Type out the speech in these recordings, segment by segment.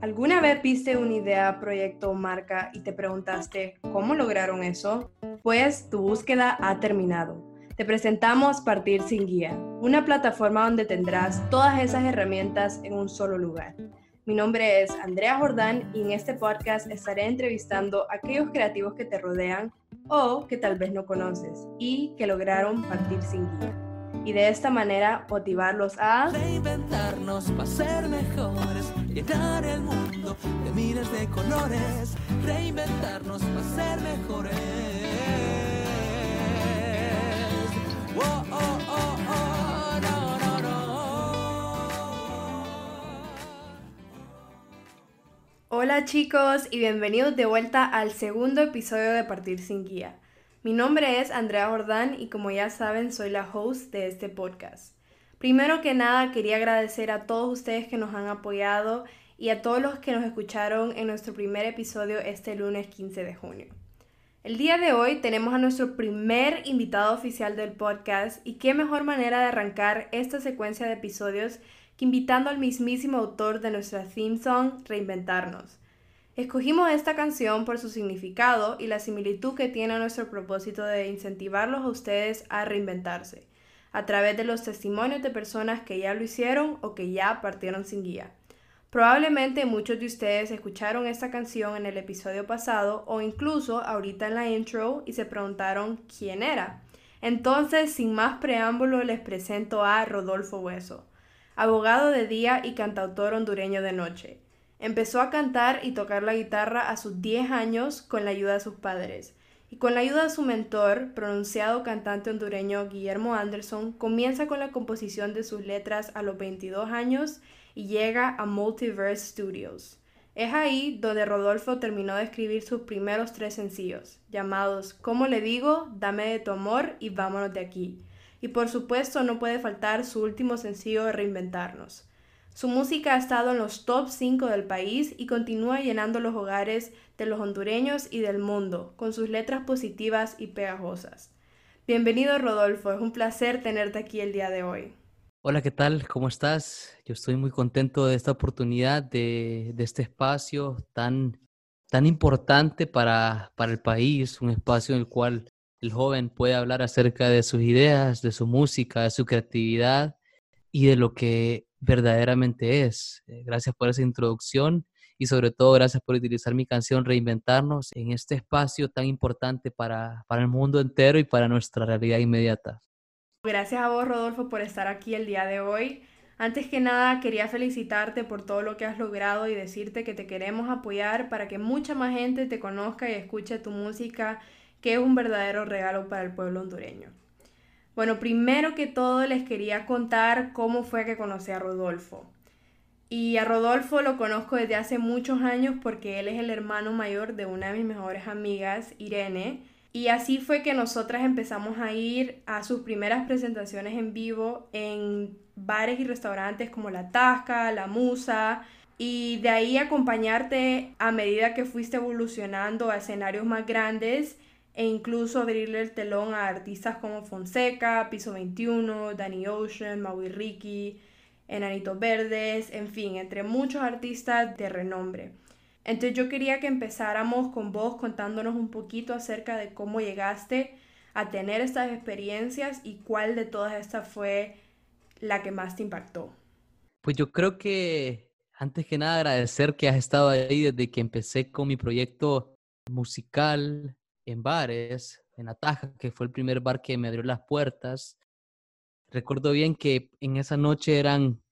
¿Alguna vez viste una idea, proyecto o marca y te preguntaste cómo lograron eso? Pues tu búsqueda ha terminado. Te presentamos Partir sin Guía, una plataforma donde tendrás todas esas herramientas en un solo lugar. Mi nombre es Andrea Jordán y en este podcast estaré entrevistando a aquellos creativos que te rodean o que tal vez no conoces y que lograron partir sin guía. Y de esta manera motivarlos a reinventarnos para ser mejores, el mundo de miles de colores, reinventarnos para ser mejores. Oh, oh, oh. Hola chicos y bienvenidos de vuelta al segundo episodio de Partir sin Guía. Mi nombre es Andrea Jordán y como ya saben soy la host de este podcast. Primero que nada quería agradecer a todos ustedes que nos han apoyado y a todos los que nos escucharon en nuestro primer episodio este lunes 15 de junio. El día de hoy tenemos a nuestro primer invitado oficial del podcast y qué mejor manera de arrancar esta secuencia de episodios que invitando al mismísimo autor de nuestra theme song, Reinventarnos. Escogimos esta canción por su significado y la similitud que tiene a nuestro propósito de incentivarlos a ustedes a reinventarse, a través de los testimonios de personas que ya lo hicieron o que ya partieron sin guía. Probablemente muchos de ustedes escucharon esta canción en el episodio pasado o incluso ahorita en la intro y se preguntaron quién era. Entonces, sin más preámbulo, les presento a Rodolfo Hueso, abogado de día y cantautor hondureño de noche. Empezó a cantar y tocar la guitarra a sus 10 años con la ayuda de sus padres. Y con la ayuda de su mentor, pronunciado cantante hondureño Guillermo Anderson, comienza con la composición de sus letras a los 22 años y llega a Multiverse Studios. Es ahí donde Rodolfo terminó de escribir sus primeros tres sencillos, llamados Como le digo, Dame de tu amor y Vámonos de aquí. Y por supuesto no puede faltar su último sencillo Reinventarnos. Su música ha estado en los top 5 del país y continúa llenando los hogares de los hondureños y del mundo con sus letras positivas y pegajosas. Bienvenido Rodolfo, es un placer tenerte aquí el día de hoy. Hola, ¿qué tal? ¿Cómo estás? Yo estoy muy contento de esta oportunidad, de, de este espacio tan, tan importante para, para el país, un espacio en el cual el joven puede hablar acerca de sus ideas, de su música, de su creatividad y de lo que verdaderamente es. Eh, gracias por esa introducción y sobre todo gracias por utilizar mi canción Reinventarnos en este espacio tan importante para, para el mundo entero y para nuestra realidad inmediata. Gracias a vos, Rodolfo, por estar aquí el día de hoy. Antes que nada, quería felicitarte por todo lo que has logrado y decirte que te queremos apoyar para que mucha más gente te conozca y escuche tu música, que es un verdadero regalo para el pueblo hondureño. Bueno, primero que todo les quería contar cómo fue que conocí a Rodolfo. Y a Rodolfo lo conozco desde hace muchos años porque él es el hermano mayor de una de mis mejores amigas, Irene. Y así fue que nosotras empezamos a ir a sus primeras presentaciones en vivo en bares y restaurantes como La Tasca, La Musa, y de ahí acompañarte a medida que fuiste evolucionando a escenarios más grandes e incluso abrirle el telón a artistas como Fonseca, Piso 21, Danny Ocean, Maui Ricky, Enanitos Verdes, en fin, entre muchos artistas de renombre. Entonces yo quería que empezáramos con vos contándonos un poquito acerca de cómo llegaste a tener estas experiencias y cuál de todas estas fue la que más te impactó. Pues yo creo que antes que nada agradecer que has estado ahí desde que empecé con mi proyecto musical, en bares, en Ataja, que fue el primer bar que me abrió las puertas. Recuerdo bien que en esa noche eran,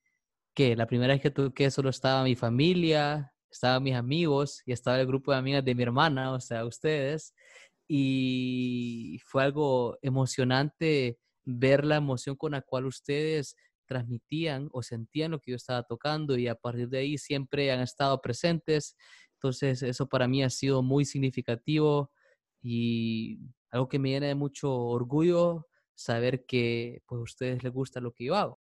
que la primera vez que toqué solo estaba mi familia, estaban mis amigos y estaba el grupo de amigas de mi hermana, o sea, ustedes. Y fue algo emocionante ver la emoción con la cual ustedes transmitían o sentían lo que yo estaba tocando y a partir de ahí siempre han estado presentes. Entonces, eso para mí ha sido muy significativo y algo que me llena de mucho orgullo saber que pues a ustedes les gusta lo que yo hago.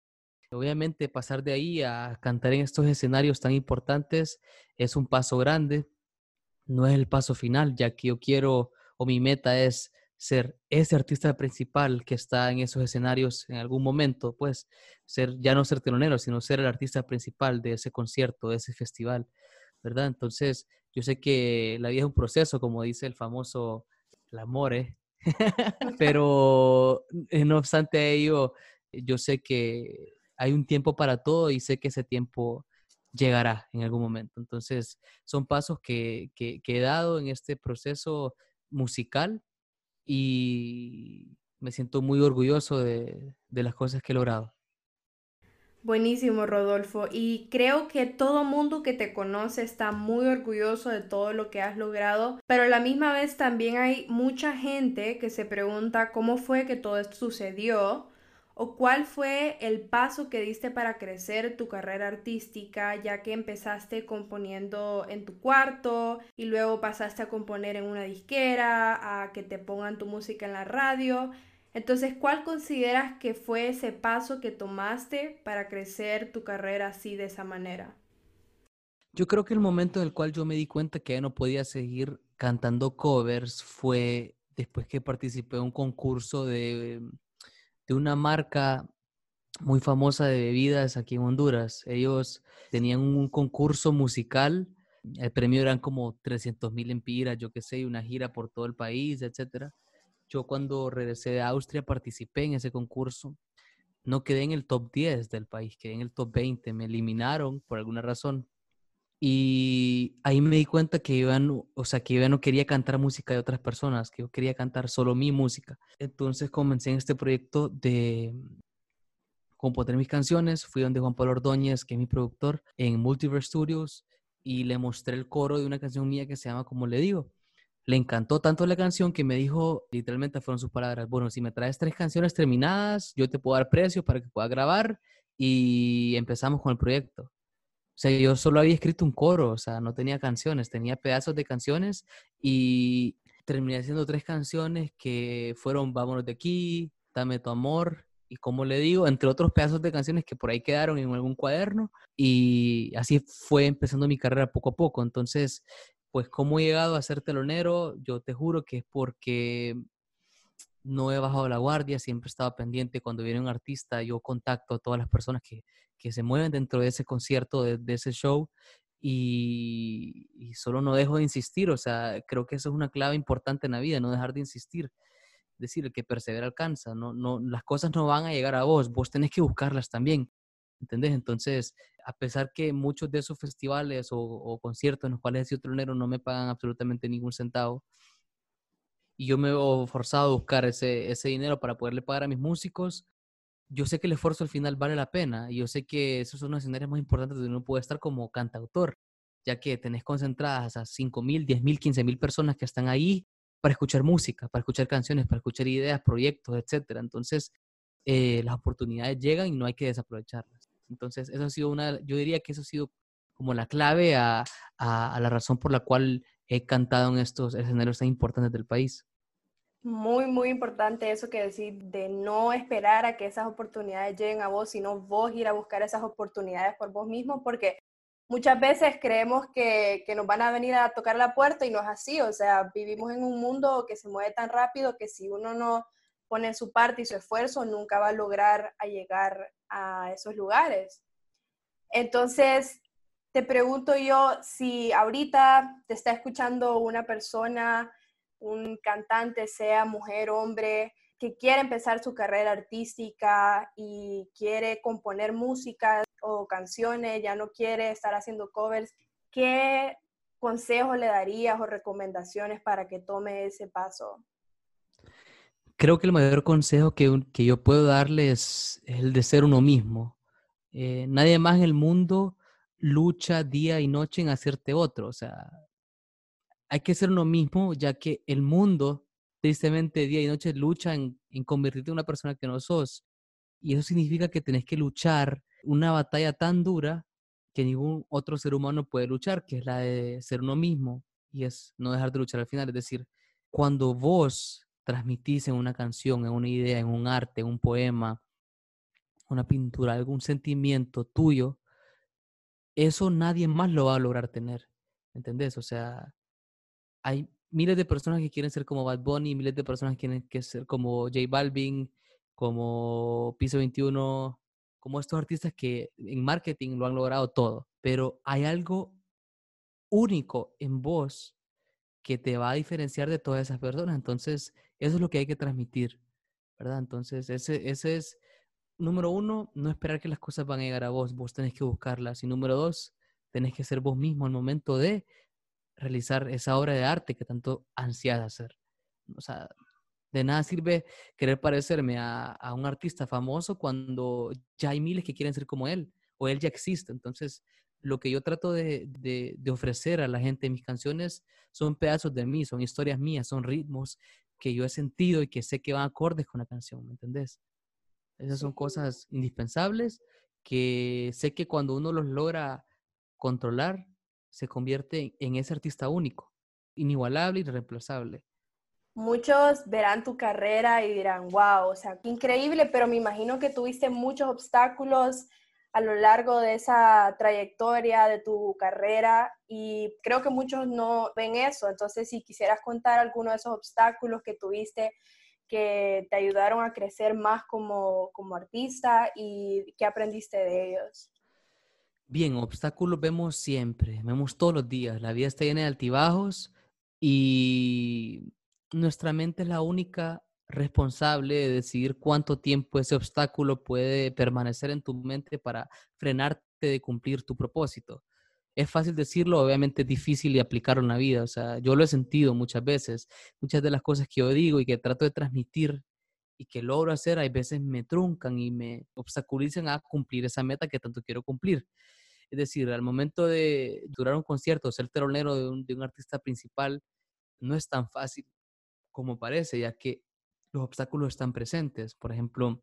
Obviamente pasar de ahí a cantar en estos escenarios tan importantes es un paso grande, no es el paso final, ya que yo quiero o mi meta es ser ese artista principal que está en esos escenarios en algún momento, pues ser ya no ser telonero, sino ser el artista principal de ese concierto, de ese festival. ¿verdad? Entonces, yo sé que la vida es un proceso, como dice el famoso el amor, ¿eh? pero eh, no obstante ello, yo sé que hay un tiempo para todo y sé que ese tiempo llegará en algún momento. Entonces, son pasos que, que, he dado en este proceso musical y me siento muy orgulloso de, de las cosas que he logrado. Buenísimo, Rodolfo. Y creo que todo mundo que te conoce está muy orgulloso de todo lo que has logrado, pero a la misma vez también hay mucha gente que se pregunta cómo fue que todo esto sucedió o cuál fue el paso que diste para crecer tu carrera artística, ya que empezaste componiendo en tu cuarto y luego pasaste a componer en una disquera, a que te pongan tu música en la radio. Entonces, ¿cuál consideras que fue ese paso que tomaste para crecer tu carrera así de esa manera? Yo creo que el momento en el cual yo me di cuenta que ya no podía seguir cantando covers fue después que participé en un concurso de, de una marca muy famosa de bebidas aquí en Honduras. Ellos tenían un concurso musical, el premio eran como 300 mil empiras, yo qué sé, una gira por todo el país, etcétera. Yo cuando regresé de Austria participé en ese concurso. No quedé en el top 10 del país, quedé en el top 20. Me eliminaron por alguna razón. Y ahí me di cuenta que no, o sea, que yo no quería cantar música de otras personas, que yo quería cantar solo mi música. Entonces comencé en este proyecto de componer mis canciones. Fui donde Juan Pablo Ordóñez, que es mi productor, en Multiverse Studios, y le mostré el coro de una canción mía que se llama Como le digo le encantó tanto la canción que me dijo, literalmente fueron sus palabras, bueno, si me traes tres canciones terminadas, yo te puedo dar precio para que pueda grabar y empezamos con el proyecto. O sea, yo solo había escrito un coro, o sea, no tenía canciones, tenía pedazos de canciones y terminé haciendo tres canciones que fueron Vámonos de aquí, Dame tu amor y como le digo, entre otros pedazos de canciones que por ahí quedaron en algún cuaderno y así fue empezando mi carrera poco a poco. Entonces, pues cómo he llegado a ser telonero, yo te juro que es porque no he bajado la guardia, siempre he estado pendiente. Cuando viene un artista, yo contacto a todas las personas que, que se mueven dentro de ese concierto, de, ese show, y, y, solo no dejo de insistir. O sea, creo que eso es una clave importante en la vida, no dejar de insistir. Es decir, el que persevera alcanza. No, no, las cosas no van a llegar a vos, vos tenés que buscarlas también. ¿Entendés? Entonces, a pesar que muchos de esos festivales o, conciertos en los cuales he sido tronero no me pagan absolutamente ningún centavo, y yo me he forzado a buscar ese, ese dinero para poderle pagar a mis músicos, yo sé que el esfuerzo al final vale la pena y yo sé que esos son los escenarios más importantes donde uno puede estar como cantautor, ya que tenés concentradas a 5 mil, 10 mil, 15 mil personas que están ahí para escuchar música, para escuchar canciones, para escuchar ideas, proyectos, etc. Entonces, eh, las oportunidades llegan y no hay que desaprovecharlas. Entonces, eso ha sido una, yo diría que eso ha sido como la clave a, la razón por la cual he cantado en estos escenarios tan importantes del país. Muy, muy importante eso que decir, de no esperar a que esas oportunidades lleguen a vos, sino vos ir a buscar esas oportunidades por vos mismo, porque muchas veces creemos que, que, nos van a venir a tocar la puerta y no es así, o sea, vivimos en un mundo que se mueve tan rápido que si uno no pone su parte y su esfuerzo, nunca va a lograr a llegar a esos lugares. Entonces, te pregunto yo si ahorita te está escuchando una persona, un cantante, sea mujer, hombre, que quiere empezar su carrera artística y quiere componer música o canciones, ya no quiere estar haciendo covers, ¿qué consejos le darías o recomendaciones para que tome ese paso? Creo que el mayor consejo que, que yo puedo darle es el de ser uno mismo. Eh, nadie más en el mundo lucha día y noche en hacerte otro. O sea, hay que ser uno mismo, ya que el mundo, tristemente, día y noche lucha en, en convertirte en una persona que no sos. Y eso significa que tenés que luchar una batalla tan dura que ningún otro ser humano puede luchar, que es la de ser uno mismo y es no dejar de luchar al final. Es decir, cuando vos transmitís en una canción, en una idea, en un arte, en un poema, una pintura, algún sentimiento tuyo, eso nadie más lo va a lograr tener. ¿Entendés? O sea, hay miles de personas que quieren ser como Bad Bunny, miles de personas que quieren que ser como J Balvin, como Piso 21, como estos artistas que en marketing lo han logrado todo. Pero hay algo único en vos que te va a diferenciar de todas esas personas. Entonces, eso es lo que hay que transmitir, ¿verdad? Entonces, ese, ese es, número uno, no esperar que las cosas van a llegar a vos, vos tenés que buscarlas. Y número dos, tenés que ser vos mismo al momento de realizar esa obra de arte que tanto ansias hacer. O sea, de nada sirve querer parecerme a, a, un artista famoso cuando ya hay miles que quieren ser como él o él ya existe. Entonces, lo que yo trato de, de, de, ofrecer a la gente en mis canciones son pedazos de mí, son historias mías, son ritmos que yo he sentido y que sé que van acordes con la canción, ¿me entendés? Esas son cosas indispensables que sé que cuando uno los logra controlar, se convierte en ese artista único, inigualable y irreemplazable. Muchos verán tu carrera y dirán, wow, o sea, increíble, pero me imagino que tuviste muchos obstáculos a lo largo de esa trayectoria de tu carrera y creo que muchos no ven eso. Entonces, si quisieras contar algunos de esos obstáculos que tuviste que te ayudaron a crecer más como, como artista y qué aprendiste de ellos. Bien, obstáculos vemos siempre, vemos todos los días. La vida está llena de altibajos y nuestra mente es la única responsable de decidir cuánto tiempo ese obstáculo puede permanecer en tu mente para frenarte de cumplir tu propósito. Es fácil decirlo, obviamente es difícil de aplicarlo en la vida. O sea, yo lo he sentido muchas veces. Muchas de las cosas que yo digo y que trato de transmitir y que logro hacer, hay veces me truncan y me obstaculizan a cumplir esa meta que tanto quiero cumplir. Es decir, al momento de durar un concierto, ser telonero de un, de un artista principal, no es tan fácil como parece, ya que los obstáculos están presentes. Por ejemplo,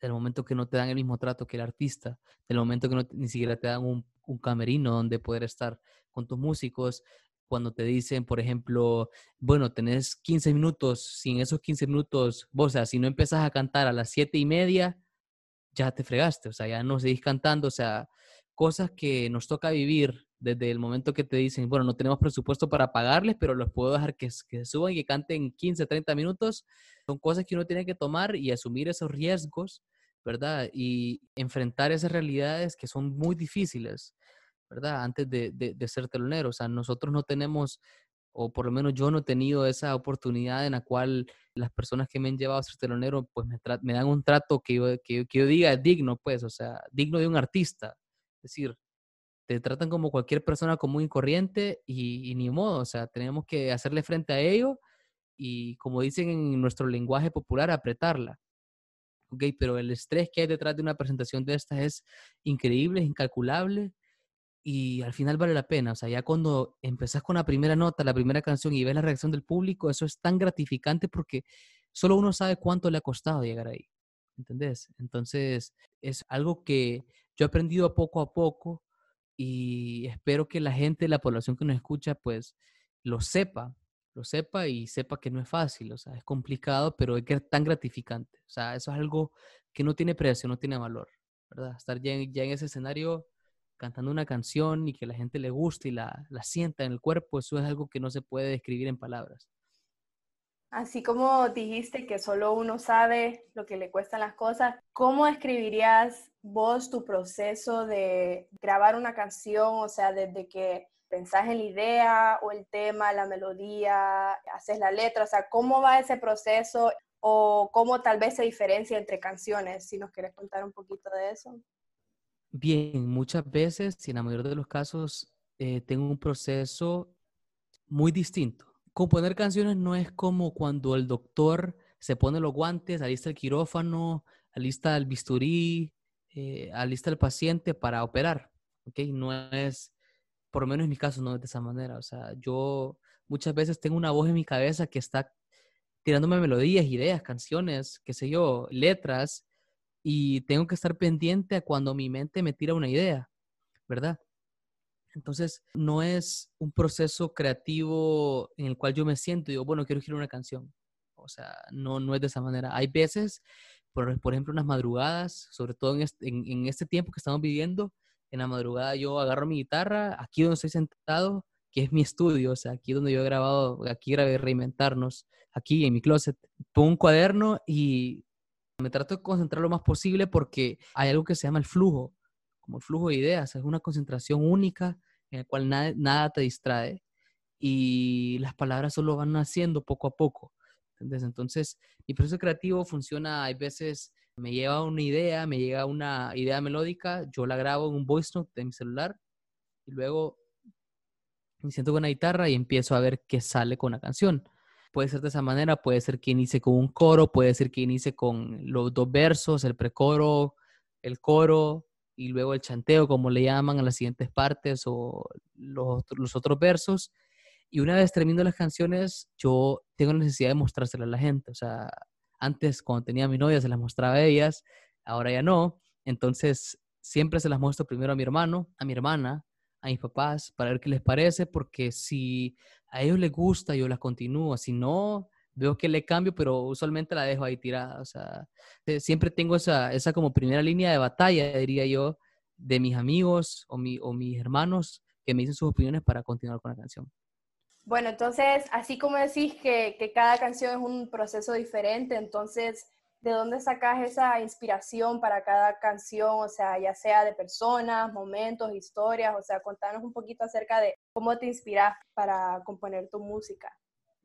del momento que no te dan el mismo trato que el artista, del momento que no, ni siquiera te dan un, un, camerino donde poder estar con tus músicos, cuando te dicen, por ejemplo, bueno, tenés 15 minutos, sin esos 15 minutos, vos, o sea, si no empezás a cantar a las 7 y media, ya te fregaste, o sea, ya no seguís cantando, o sea, cosas que nos toca vivir desde el momento que te dicen, bueno, no tenemos presupuesto para pagarles, pero los puedo dejar que, que suban y que canten 15, 30 minutos, son cosas que uno tiene que tomar y asumir esos riesgos, ¿verdad? Y enfrentar esas realidades que son muy difíciles, ¿verdad? Antes de, de, de ser telonero. O sea, nosotros no tenemos, o por lo menos yo no he tenido esa oportunidad en la cual las personas que me han llevado a ser telonero, pues me, me dan un trato que yo, que, que yo diga digno, pues, o sea, digno de un artista. Es decir, te tratan como cualquier persona común y corriente y, ni modo, o sea, tenemos que hacerle frente a ello y como dicen en nuestro lenguaje popular, apretarla. Ok, pero el estrés que hay detrás de una presentación de estas es increíble, es incalculable y al final vale la pena. O sea, ya cuando empezás con la primera nota, la primera canción y ves la reacción del público, eso es tan gratificante porque solo uno sabe cuánto le ha costado llegar ahí. ¿Entendés? Entonces, es algo que yo he aprendido poco a poco y espero que la gente, la población que nos escucha, pues lo sepa, lo sepa y sepa que no es fácil, o sea, es complicado, pero es tan gratificante. O sea, eso es algo que no tiene precio, no tiene valor, ¿verdad? Estar ya en, ese escenario cantando una canción y que la gente le guste y la, la sienta en el cuerpo, eso es algo que no se puede describir en palabras. Así como dijiste que solo uno sabe lo que le cuestan las cosas, ¿cómo describirías vos tu proceso de grabar una canción? O sea, desde que pensás en la idea o el tema, la melodía, haces la letra, o sea, ¿cómo va ese proceso o cómo tal vez se diferencia entre canciones? Si nos quieres contar un poquito de eso. Bien, muchas veces, y en la mayoría de los casos, eh, tengo un proceso muy distinto componer canciones no es como cuando el doctor se pone los guantes, alista el quirófano, alista el bisturí, eh, alista el paciente para operar, ¿ok? No es, por lo menos en mi caso, no es de esa manera. O sea, yo muchas veces tengo una voz en mi cabeza que está tirándome melodías, ideas, canciones, qué sé yo, letras, y tengo que estar pendiente a cuando mi mente me tira una idea, ¿verdad? Entonces, no es un proceso creativo en el cual yo me siento y digo, bueno, quiero escribir una canción. O sea, no, no es de esa manera. Hay veces, por, por ejemplo, unas madrugadas, sobre todo en este, en, este tiempo que estamos viviendo, en la madrugada yo agarro mi guitarra, aquí donde estoy sentado, que es mi estudio, o sea, aquí donde yo he grabado, aquí grabé Reinventarnos, aquí en mi closet, pongo un cuaderno y me trato de concentrar lo más posible porque hay algo que se llama el flujo como el flujo de ideas, es una concentración única en el cual nada, nada te distrae y las palabras solo van naciendo poco a poco. ¿Entendés? Entonces, mi proceso creativo funciona, hay veces me lleva una idea, me llega una idea melódica, yo la grabo en un voice note de mi celular y luego me siento con la guitarra y empiezo a ver qué sale con la canción. Puede ser de esa manera, puede ser que inicie con un coro, puede ser que inicie con los dos versos, el precoro, el coro y luego el chanteo, como le llaman a las siguientes partes o los, los otros versos. Y una vez termino las canciones, yo tengo necesidad de mostrárselas a la gente. O sea, antes cuando tenía a mi novia se las mostraba a ellas, ahora ya no. Entonces, siempre se las muestro primero a mi hermano, a mi hermana, a mis papás, para ver qué les parece, porque si a ellos les gusta, yo las continúo. Si no, veo que le cambio, pero usualmente la dejo ahí tirada. O sea, eh, siempre tengo esa, esa como primera línea de batalla, diría yo, de mis amigos o, mi, o mis hermanos que me dicen sus opiniones para continuar con la canción. Bueno, entonces, así como decís que, que cada canción es un proceso diferente, entonces, ¿de dónde sacas esa inspiración para cada canción? O sea, ya sea de personas, momentos, historias, o sea, contanos un poquito acerca de cómo te inspiras para componer tu música.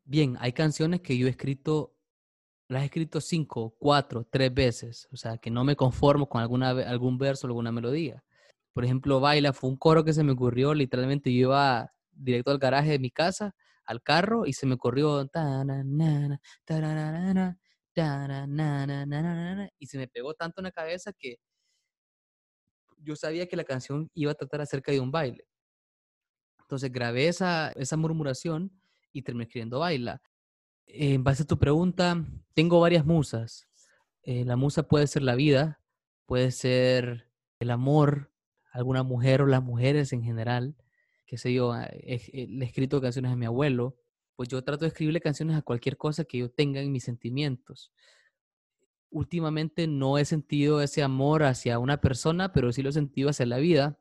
Bien, hay canciones que yo he escrito, las he escrito cinco, cuatro, tres veces, o sea, que no me conformo con alguna, algún verso, alguna melodía. Por ejemplo, Baila fue un coro que se me ocurrió, literalmente yo iba directo al garaje de mi casa, al carro, y se me corrió y se me pegó tanto en la cabeza que yo sabía que la canción iba a tratar acerca de un baile. Entonces grabé esa, esa murmuración y terminé escribiendo Baila. En base a tu pregunta, tengo varias musas. Eh, la musa puede ser la vida, puede ser el amor, alguna mujer o las mujeres en general qué sé yo, ah, he, le he escrito canciones a mi abuelo, pues yo trato de escribirle canciones a cualquier cosa que yo tenga en mis sentimientos. Últimamente no he sentido ese amor hacia una persona, pero sí lo he sentido hacia la vida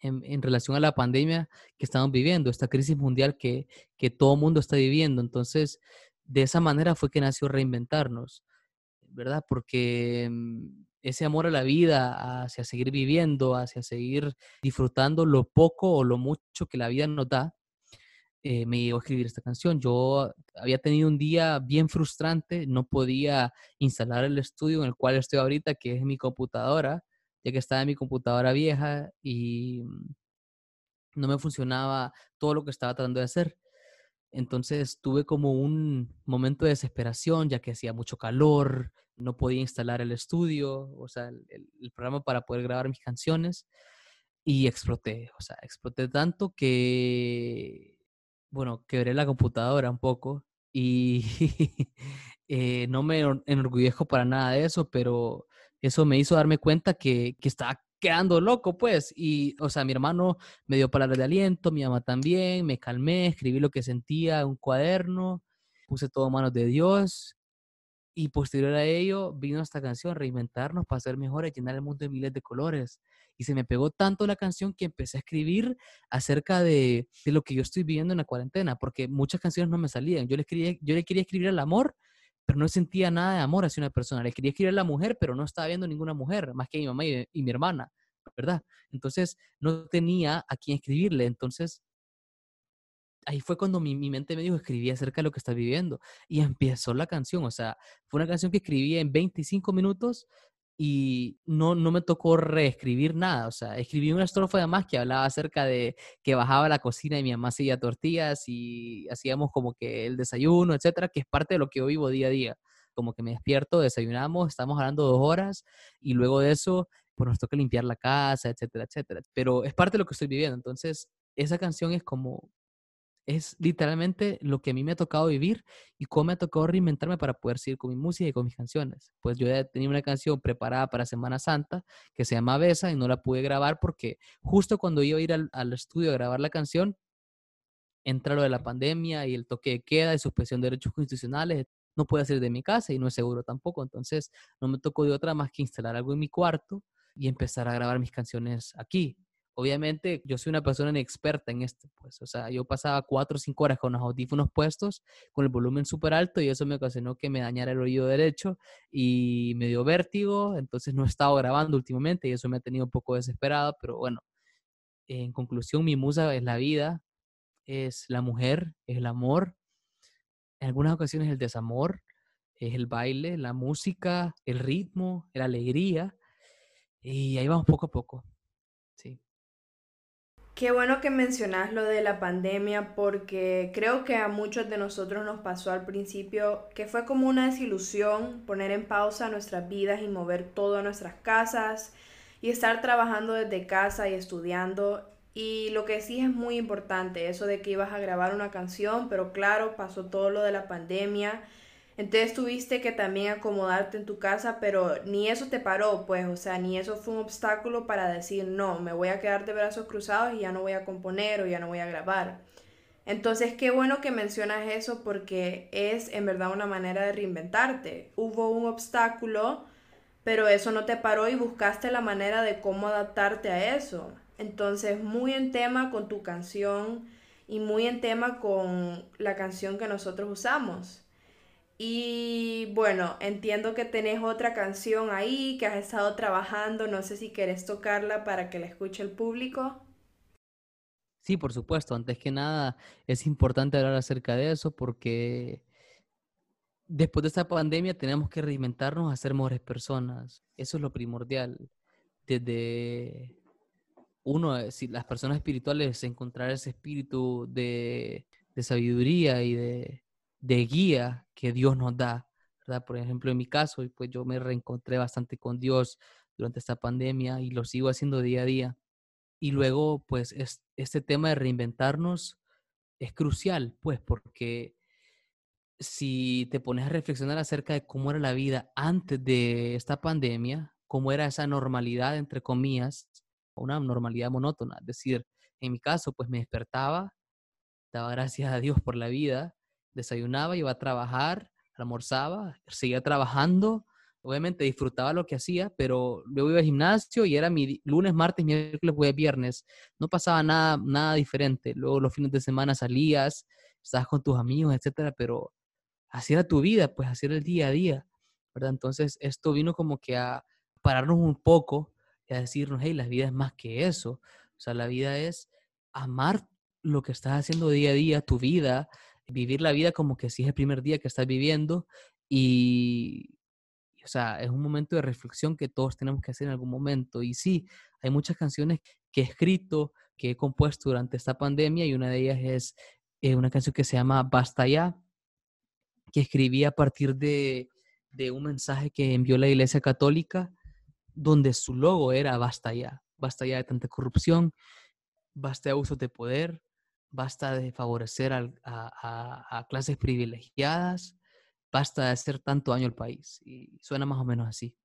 en, en relación a la pandemia que estamos viviendo, esta crisis mundial que, que todo mundo está viviendo. Entonces, de esa manera fue que nació Reinventarnos, ¿verdad? Porque mm, ese amor a la vida, hacia seguir viviendo, hacia seguir disfrutando lo poco o lo mucho que la vida nos da, eh, me llevó a escribir esta canción. Yo había tenido un día bien frustrante, no podía instalar el estudio en el cual estoy ahorita, que es mi computadora, ya que estaba en mi computadora vieja y mm, no me funcionaba todo lo que estaba tratando de hacer. Entonces tuve como un momento de desesperación, ya que hacía mucho calor, no podía instalar el estudio, o sea, el, programa para poder grabar mis canciones y exploté, o sea, exploté tanto que, bueno, quebré la computadora un poco y eh, no me enorgullezco para nada de eso, pero eso me hizo darme cuenta que, que estaba quedando loco, pues. Y, o sea, mi hermano me dio palabras de aliento, mi mamá también, me calmé, escribí lo que sentía en un cuaderno, puse todo en manos de Dios y posterior a ello vino esta canción, Reinventarnos para ser mejores, llenar el mundo de miles de colores. Y se me pegó tanto la canción que empecé a escribir acerca de, de lo que yo estoy viviendo en la cuarentena, porque muchas canciones no me salían. Yo le, quería, yo le quería escribir al amor, pero no sentía nada de amor hacia una persona. Le quería escribir a la mujer, pero no estaba viendo ninguna mujer, más que mi mamá y, y mi hermana, ¿verdad? Entonces no tenía a quién escribirle. Entonces ahí fue cuando mi, mente me dijo, escribí acerca de lo que estás viviendo. Y empezó la canción, o sea, fue una canción que escribí en 25 minutos y no, no me tocó reescribir nada, o sea, escribí una estrofa de más que hablaba acerca de que bajaba a la cocina y mi mamá hacía tortillas y hacíamos como que el desayuno, etcétera, que es parte de lo que yo vivo día a día. Como que me despierto, desayunamos, estamos hablando dos horas y luego de eso, pues nos toca limpiar la casa, etcétera, etcétera. Pero es parte de lo que estoy viviendo. Entonces, esa canción es como es literalmente lo que a mí me ha tocado vivir y cómo me ha tocado reinventarme para poder seguir con mi música y con mis canciones. Pues yo ya tenía una canción preparada para Semana Santa que se llama Besa y no la pude grabar porque justo cuando iba a ir al, estudio a grabar la canción, entra lo de la pandemia y el toque de queda y suspensión de derechos constitucionales. No puedo salir de mi casa y no es seguro tampoco. Entonces no me tocó de otra más que instalar algo en mi cuarto y empezar a grabar mis canciones aquí obviamente yo soy una persona inexperta en esto, pues, o sea, yo pasaba cuatro o cinco horas con los audífonos puestos, con el volumen súper alto y eso me ocasionó que me dañara el oído derecho y me dio vértigo, entonces no he estado grabando últimamente y eso me ha tenido un poco desesperado, pero bueno, En conclusión, mi musa es la vida, es la mujer, es el amor, en algunas ocasiones el desamor, es el baile, la música, el ritmo, la alegría. Y ahí vamos poco a poco. Qué bueno que mencionas lo de la pandemia porque creo que a muchos de nosotros nos pasó al principio que fue como una desilusión poner en pausa nuestras vidas y mover todo a nuestras casas y estar trabajando desde casa y estudiando. Y lo que sí es muy importante, eso de que ibas a grabar una canción, pero claro, pasó todo lo de la pandemia entonces tuviste que también acomodarte en tu casa, pero ni eso te paró, pues, o sea, ni eso fue un obstáculo para decir, no, me voy a quedar de brazos cruzados y ya no voy a componer o ya no voy a grabar. Entonces, qué bueno que mencionas eso porque es en verdad una manera de reinventarte. Hubo un obstáculo, pero eso no te paró y buscaste la manera de cómo adaptarte a eso. Entonces, muy en tema con tu canción y muy en tema con la canción que nosotros usamos. Y bueno, entiendo que tenés otra canción ahí que has estado trabajando. No sé si querés tocarla para que la escuche el público. Sí, por supuesto. Antes que nada, es importante hablar acerca de eso porque después de esta pandemia tenemos que reinventarnos a ser mejores personas. Eso es lo primordial. Desde uno, eh, si las personas espirituales, encontrar ese espíritu de, de sabiduría y de, de guía que Dios nos da, ¿verdad? Por ejemplo, en mi caso, pues yo me reencontré bastante con Dios durante esta pandemia y lo sigo haciendo día a día. Y luego, pues, este tema de reinventarnos es crucial, pues, porque si te pones a reflexionar acerca de cómo era la vida antes de esta pandemia, cómo era esa normalidad, entre comillas, una normalidad monótona. Es decir, en mi caso, pues me despertaba, daba gracias a Dios por la vida, desayunaba, iba a trabajar, almorzaba, seguía trabajando, obviamente disfrutaba lo que hacía, pero luego iba al gimnasio y era mi lunes, martes, miércoles, jueves, viernes. No pasaba nada, nada diferente. Luego los fines de semana salías, estabas con tus amigos, etcétera, pero así era tu vida, pues así era el día a día, ¿verdad? Entonces esto vino como que a pararnos un poco y a decirnos, hey, la vida es más que eso. O sea, la vida es amar lo que estás haciendo día a día, tu vida, vivir la vida como que si es el primer día que estás viviendo y, o sea, es un momento de reflexión que todos tenemos que hacer en algún momento. Y sí, hay muchas canciones que he escrito, que he compuesto durante esta pandemia y una de ellas es eh, una canción que se llama Basta ya, que escribí a partir de, de un mensaje que envió la Iglesia Católica, donde su logo era Basta ya, basta ya de tanta corrupción, basta de abusos de poder, basta de favorecer a, clases privilegiadas, basta de hacer tanto daño al país. Y suena más o menos así.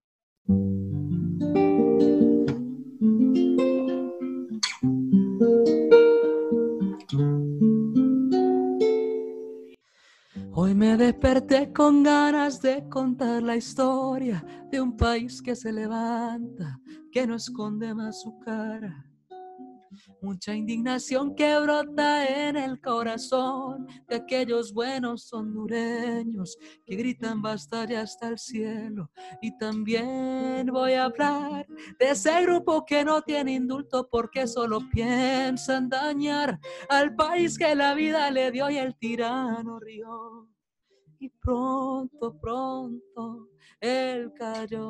Hoy me desperté con ganas de contar la historia de un país que se levanta, que no esconde más su cara mucha indignación que brota en el corazón de aquellos buenos hondureños que gritan basta ya hasta el cielo. Y también voy a hablar de ese grupo que no tiene indulto porque solo piensan dañar al país que la vida le dio y el tirano rió. Y pronto, pronto él cayó.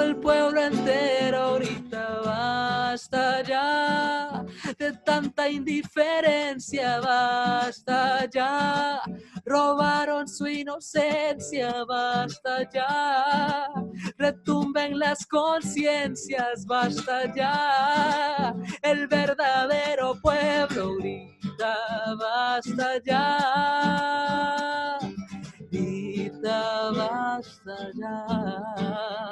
El pueblo entero ahorita basta ya de tanta indiferencia, basta ya. Robaron su inocencia, basta ya. Retumben las conciencias, basta ya. El verdadero pueblo grita, basta ya basta ya.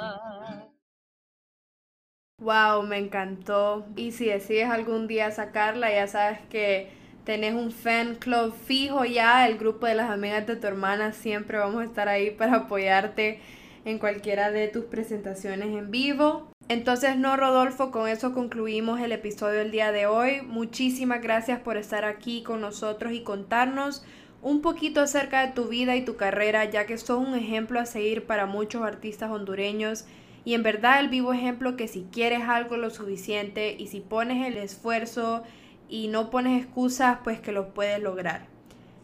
Wow, me encantó. Y si decides algún día sacarla, ya sabes que tenés un fan club fijo ya, el grupo de las amigas de tu hermana, siempre vamos a estar ahí para apoyarte en cualquiera de tus presentaciones en vivo. Entonces, no, Rodolfo, con eso concluimos el episodio del día de hoy. Muchísimas gracias por estar aquí con nosotros y contarnos un poquito acerca de tu vida y tu carrera, ya que sos un ejemplo a seguir para muchos artistas hondureños Y en verdad el vivo ejemplo que si quieres algo lo suficiente y si pones el esfuerzo y no pones excusas, pues que lo puedes lograr.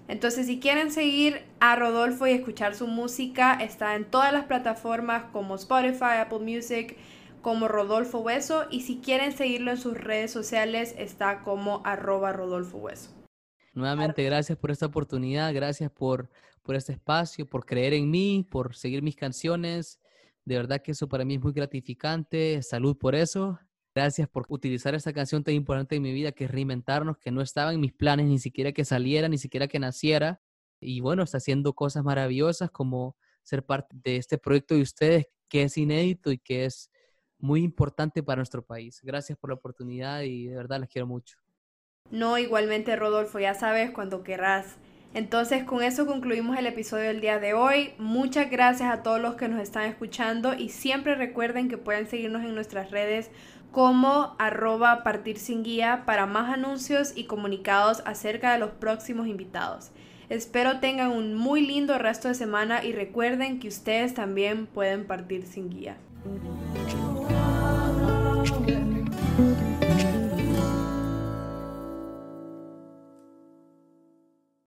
Entonces, si quieren seguir a Rodolfo y escuchar su música, está en todas las plataformas como Spotify, Apple Music, como Rodolfo Hueso. Y si quieren seguirlo en sus redes sociales, está como arroba Rodolfo Hueso. Nuevamente, gracias por esta oportunidad, gracias por, por este espacio, por creer en mí, por seguir mis canciones. De verdad que eso para mí es muy gratificante. Salud por eso. Gracias por utilizar esta canción tan importante en mi vida que es reinventarnos, que no estaba en mis planes ni siquiera que saliera, ni siquiera que naciera. Y bueno, está haciendo cosas maravillosas como ser parte de este proyecto de ustedes que es inédito y que es muy importante para nuestro país. Gracias por la oportunidad y de verdad les quiero mucho. No, igualmente Rodolfo, ya sabes cuando querrás. Entonces con eso concluimos el episodio del día de hoy. Muchas gracias a todos los que nos están escuchando y siempre recuerden que pueden seguirnos en nuestras redes como arroba partir sin guía para más anuncios y comunicados acerca de los próximos invitados. Espero tengan un muy lindo resto de semana y recuerden que ustedes también pueden partir sin guía.